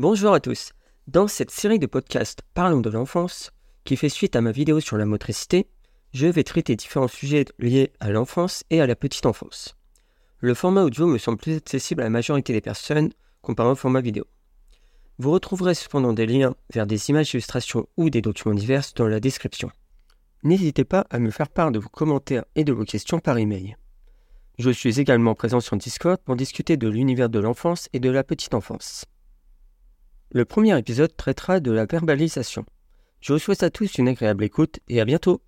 Bonjour à tous. Dans cette série de podcasts Parlons de l'enfance, qui fait suite à ma vidéo sur la motricité, je vais traiter différents sujets liés à l'enfance et à la petite enfance. Le format audio me semble plus accessible à la majorité des personnes comparé au format vidéo. Vous retrouverez cependant des liens vers des images d'illustration ou des documents divers dans la description. N'hésitez pas à me faire part de vos commentaires et de vos questions par email. Je suis également présent sur Discord pour discuter de l'univers de l'enfance et de la petite enfance. Le premier épisode traitera de la verbalisation. Je vous souhaite à tous une agréable écoute et à bientôt